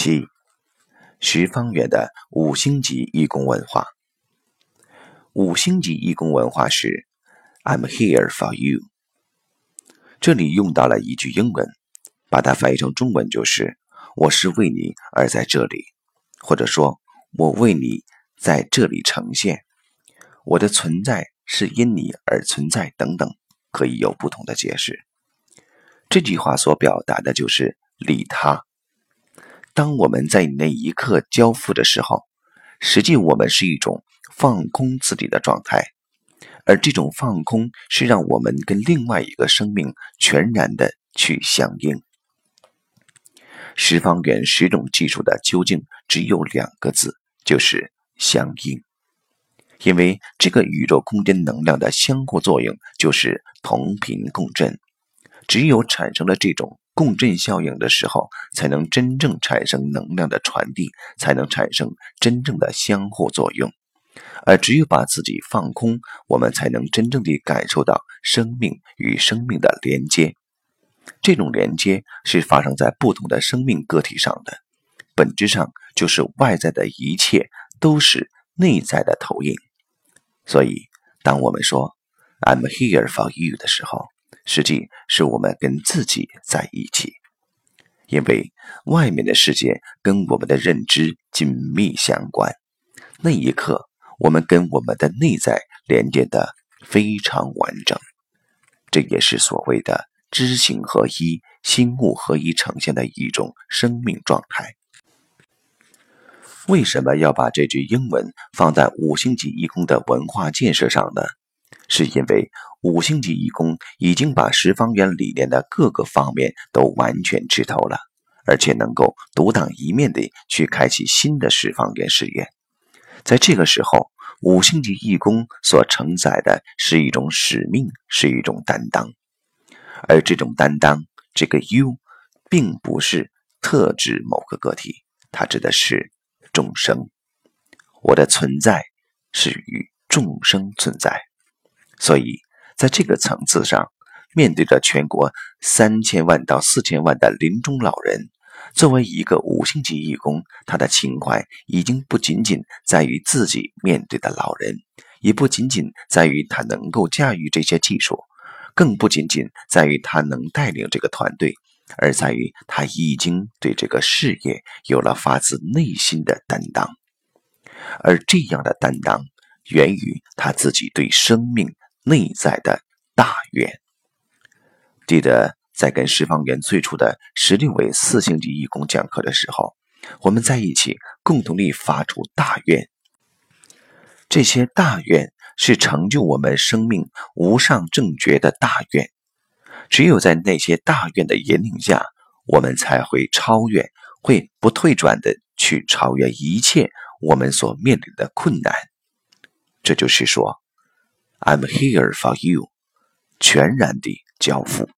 七，十方圆的五星级义工文化。五星级义工文化是 "I'm here for you"。这里用到了一句英文，把它翻译成中文就是“我是为你而在这里”，或者说“我为你在这里呈现”，“我的存在是因你而存在”等等，可以有不同的解释。这句话所表达的就是利他。当我们在那一刻交付的时候，实际我们是一种放空自己的状态，而这种放空是让我们跟另外一个生命全然的去相应。十方圆十种技术的究竟只有两个字，就是相应。因为这个宇宙空间能量的相互作用就是同频共振，只有产生了这种。共振效应的时候，才能真正产生能量的传递，才能产生真正的相互作用。而只有把自己放空，我们才能真正地感受到生命与生命的连接。这种连接是发生在不同的生命个体上的，本质上就是外在的一切都是内在的投影。所以，当我们说 "I'm here for you" 的时候，实际是我们跟自己在一起，因为外面的世界跟我们的认知紧密相关。那一刻，我们跟我们的内在连接的非常完整。这也是所谓的知行合一、心物合一呈现的一种生命状态。为什么要把这句英文放在五星级义工的文化建设上呢？是因为五星级义工已经把十方圆理念的各个方面都完全吃透了，而且能够独当一面的去开启新的十方圆事业。在这个时候，五星级义工所承载的是一种使命，是一种担当，而这种担当，这个 “you” 并不是特指某个个体，它指的是众生。我的存在是与众生存在。所以，在这个层次上，面对着全国三千万到四千万的临终老人，作为一个五星级义工，他的情怀已经不仅仅在于自己面对的老人，也不仅仅在于他能够驾驭这些技术，更不仅仅在于他能带领这个团队，而在于他已经对这个事业有了发自内心的担当，而这样的担当源于他自己对生命。内在的大愿。记得在跟十方圆最初的十六位四星级义工讲课的时候，我们在一起共同地发出大愿。这些大愿是成就我们生命无上正觉的大愿。只有在那些大愿的引领下，我们才会超越，会不退转的去超越一切我们所面临的困难。这就是说。I'm here for you，全然地交付。